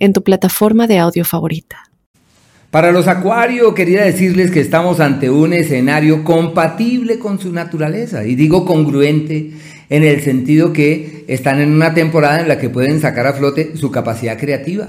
en tu plataforma de audio favorita. Para los acuarios quería decirles que estamos ante un escenario compatible con su naturaleza, y digo congruente en el sentido que están en una temporada en la que pueden sacar a flote su capacidad creativa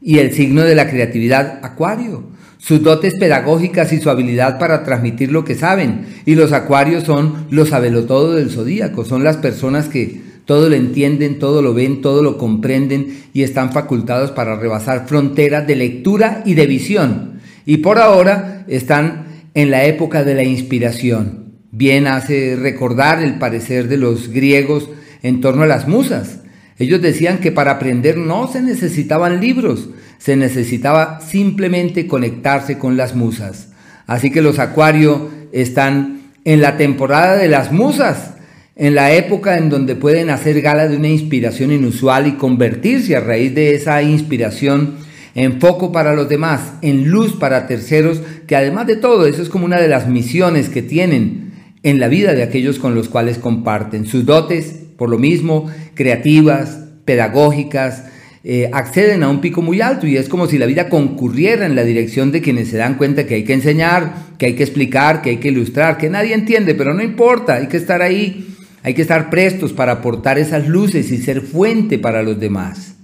y el signo de la creatividad acuario, sus dotes pedagógicas y su habilidad para transmitir lo que saben. Y los acuarios son los sabelotodo del zodíaco, son las personas que todo lo entienden, todo lo ven, todo lo comprenden y están facultados para rebasar fronteras de lectura y de visión. Y por ahora están en la época de la inspiración. Bien hace recordar el parecer de los griegos en torno a las musas. Ellos decían que para aprender no se necesitaban libros, se necesitaba simplemente conectarse con las musas. Así que los acuarios están en la temporada de las musas en la época en donde pueden hacer gala de una inspiración inusual y convertirse a raíz de esa inspiración en foco para los demás, en luz para terceros, que además de todo eso es como una de las misiones que tienen en la vida de aquellos con los cuales comparten. Sus dotes, por lo mismo, creativas, pedagógicas, eh, acceden a un pico muy alto y es como si la vida concurriera en la dirección de quienes se dan cuenta que hay que enseñar, que hay que explicar, que hay que ilustrar, que nadie entiende, pero no importa, hay que estar ahí hay que estar prestos para aportar esas luces y ser fuente para los demás.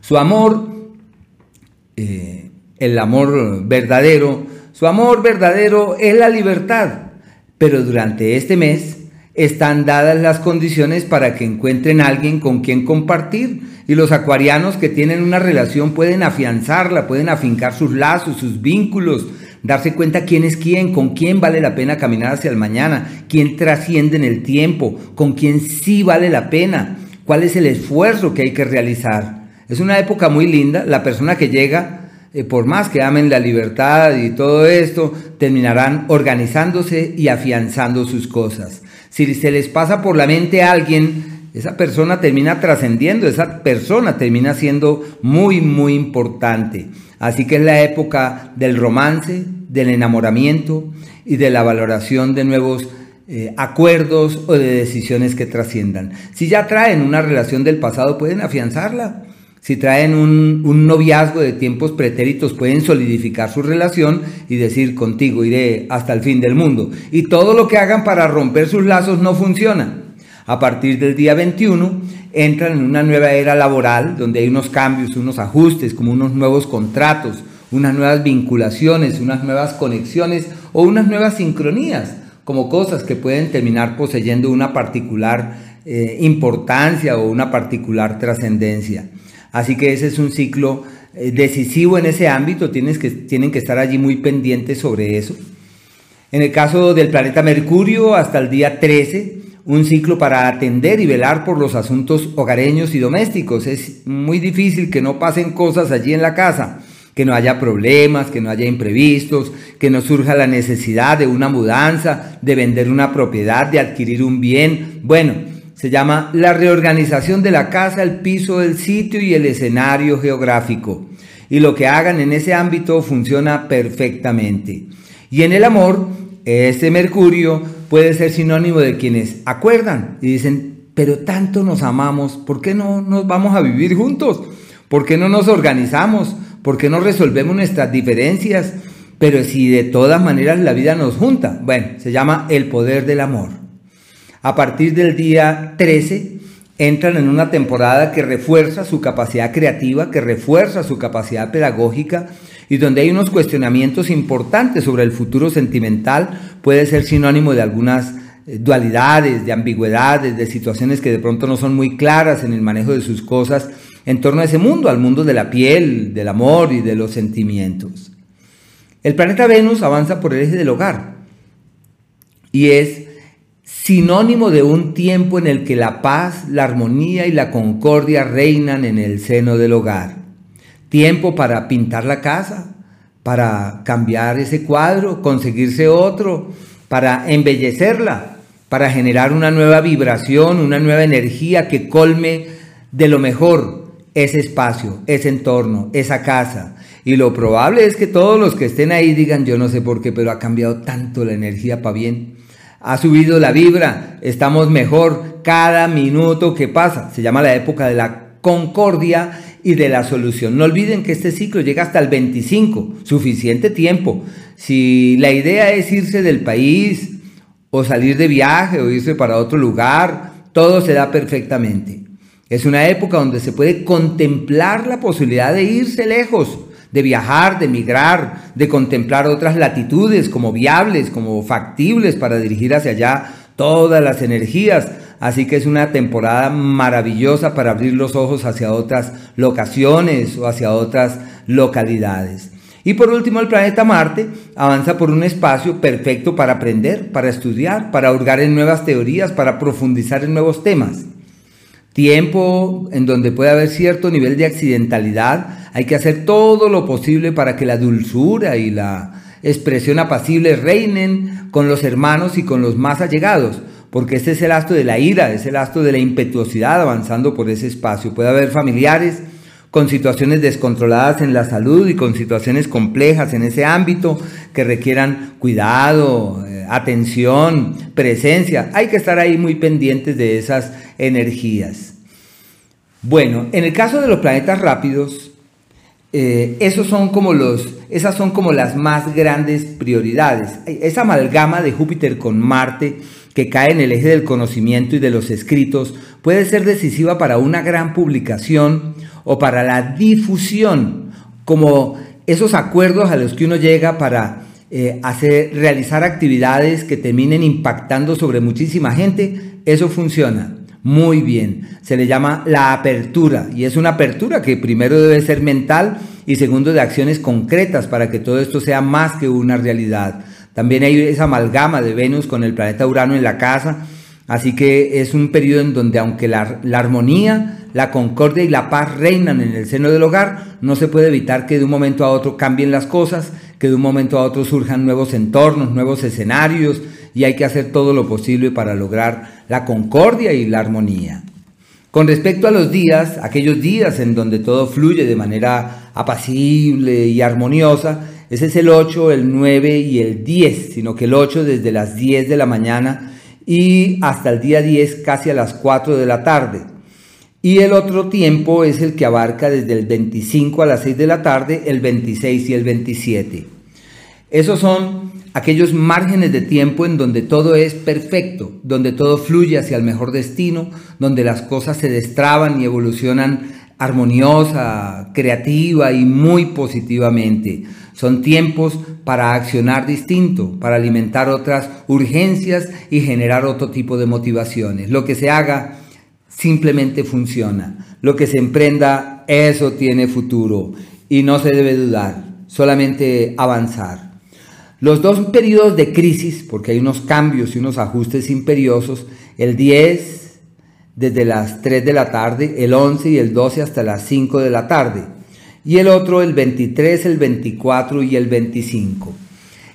Su amor, eh, el amor verdadero, su amor verdadero es la libertad, pero durante este mes están dadas las condiciones para que encuentren alguien con quien compartir y los acuarianos que tienen una relación pueden afianzarla, pueden afincar sus lazos, sus vínculos, darse cuenta quién es quién, con quién vale la pena caminar hacia el mañana, quién trasciende en el tiempo, con quién sí vale la pena, cuál es el esfuerzo que hay que realizar. Es una época muy linda, la persona que llega, eh, por más que amen la libertad y todo esto, terminarán organizándose y afianzando sus cosas. Si se les pasa por la mente a alguien, esa persona termina trascendiendo, esa persona termina siendo muy, muy importante. Así que es la época del romance, del enamoramiento y de la valoración de nuevos eh, acuerdos o de decisiones que trasciendan. Si ya traen una relación del pasado, pueden afianzarla. Si traen un, un, noviazgo de tiempos pretéritos, pueden solidificar su relación y decir contigo iré hasta el fin del mundo. Y todo lo que hagan para romper sus lazos no funciona. A partir del día 21 entran en una nueva era laboral donde hay unos cambios, unos ajustes, como unos nuevos contratos, unas nuevas vinculaciones, unas nuevas conexiones o unas nuevas sincronías, como cosas que pueden terminar poseyendo una particular eh, importancia o una particular trascendencia. Así que ese es un ciclo eh, decisivo en ese ámbito, tienes que, tienen que estar allí muy pendientes sobre eso. En el caso del planeta Mercurio, hasta el día 13, un ciclo para atender y velar por los asuntos hogareños y domésticos. Es muy difícil que no pasen cosas allí en la casa, que no haya problemas, que no haya imprevistos, que no surja la necesidad de una mudanza, de vender una propiedad, de adquirir un bien. Bueno, se llama la reorganización de la casa, el piso, el sitio y el escenario geográfico. Y lo que hagan en ese ámbito funciona perfectamente. Y en el amor, este Mercurio puede ser sinónimo de quienes acuerdan y dicen, pero tanto nos amamos, ¿por qué no nos vamos a vivir juntos? ¿Por qué no nos organizamos? ¿Por qué no resolvemos nuestras diferencias? Pero si de todas maneras la vida nos junta, bueno, se llama el poder del amor. A partir del día 13 entran en una temporada que refuerza su capacidad creativa, que refuerza su capacidad pedagógica, y donde hay unos cuestionamientos importantes sobre el futuro sentimental, puede ser sinónimo de algunas eh, dualidades, de ambigüedades, de situaciones que de pronto no son muy claras en el manejo de sus cosas en torno a ese mundo, al mundo de la piel, del amor y de los sentimientos. El planeta Venus avanza por el eje del hogar y es sinónimo de un tiempo en el que la paz, la armonía y la concordia reinan en el seno del hogar. tiempo para pintar la casa, para cambiar ese cuadro, conseguirse otro, para embellecerla, para generar una nueva vibración, una nueva energía que colme de lo mejor ese espacio, ese entorno, esa casa. Y lo probable es que todos los que estén ahí digan, yo no sé por qué, pero ha cambiado tanto la energía para bien. Ha subido la vibra, estamos mejor cada minuto que pasa. Se llama la época de la concordia y de la solución. No olviden que este ciclo llega hasta el 25, suficiente tiempo. Si la idea es irse del país o salir de viaje o irse para otro lugar, todo se da perfectamente. Es una época donde se puede contemplar la posibilidad de irse lejos, de viajar, de migrar, de contemplar otras latitudes como viables, como factibles para dirigir hacia allá todas las energías. Así que es una temporada maravillosa para abrir los ojos hacia otras locaciones o hacia otras localidades. Y por último, el planeta Marte avanza por un espacio perfecto para aprender, para estudiar, para hurgar en nuevas teorías, para profundizar en nuevos temas. Tiempo en donde puede haber cierto nivel de accidentalidad, hay que hacer todo lo posible para que la dulzura y la expresión apacible reinen con los hermanos y con los más allegados, porque este es el astro de la ira, es el astro de la impetuosidad avanzando por ese espacio. Puede haber familiares con situaciones descontroladas en la salud y con situaciones complejas en ese ámbito que requieran cuidado, atención, presencia. Hay que estar ahí muy pendientes de esas energías. Bueno, en el caso de los planetas rápidos, eh, esos son como los, esas son como las más grandes prioridades. Esa amalgama de Júpiter con Marte que cae en el eje del conocimiento y de los escritos puede ser decisiva para una gran publicación o para la difusión, como esos acuerdos a los que uno llega para eh, hacer, realizar actividades que terminen impactando sobre muchísima gente, eso funciona muy bien. Se le llama la apertura y es una apertura que primero debe ser mental y segundo de acciones concretas para que todo esto sea más que una realidad. También hay esa amalgama de Venus con el planeta Urano en la casa, así que es un periodo en donde aunque la, armonía la concordia y la paz reinan en el seno del hogar, no se puede evitar que de un momento a otro cambien las cosas, que de un momento a otro surjan nuevos entornos, nuevos escenarios, y hay que hacer todo lo posible para lograr la concordia y la armonía. Con respecto a los días, aquellos días en donde todo fluye de manera apacible y armoniosa, ese es el 8, el 9 y el 10, sino que el 8 desde las 10 de la mañana y hasta el día 10 casi a las 4 de la tarde. Y el otro tiempo es el que abarca desde el 25 a las 6 de la tarde, el 26 y el 27. Esos son aquellos márgenes de tiempo en donde todo es perfecto, donde todo fluye hacia el mejor destino, donde las cosas se destraban y evolucionan armoniosa, creativa y muy positivamente. Son tiempos para accionar distinto, para alimentar otras urgencias y generar otro tipo de motivaciones. Lo que se haga simplemente funciona. Lo que se emprenda, eso tiene futuro y no se debe dudar, solamente avanzar. Los dos periodos de crisis, porque hay unos cambios y unos ajustes imperiosos, el 10 desde las 3 de la tarde, el 11 y el 12 hasta las 5 de la tarde, y el otro el 23, el 24 y el 25.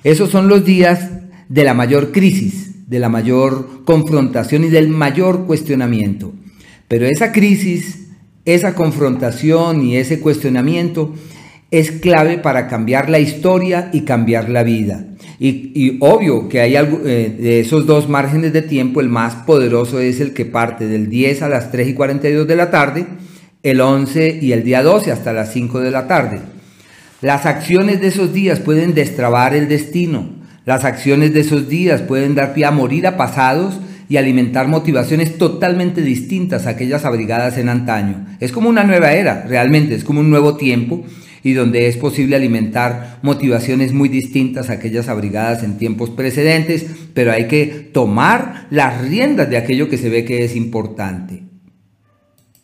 Esos son los días de la mayor crisis, de la mayor confrontación y del mayor cuestionamiento. Pero esa crisis, esa confrontación y ese cuestionamiento es clave para cambiar la historia y cambiar la vida. Y, obvio que hay algo, eh, de esos dos márgenes de tiempo, el más poderoso es el que parte del 10 a las 3 y 42 de la tarde, el 11 y el día 12 hasta las 5 de la tarde. Las acciones de esos días pueden destrabar el destino. Las acciones de esos días pueden dar pie a morir a pasados y alimentar motivaciones totalmente distintas a aquellas abrigadas en antaño. Es como una nueva era, realmente, es como un nuevo tiempo y donde es posible alimentar motivaciones muy distintas a aquellas abrigadas en tiempos precedentes, pero hay que tomar las riendas de aquello que se ve que es importante.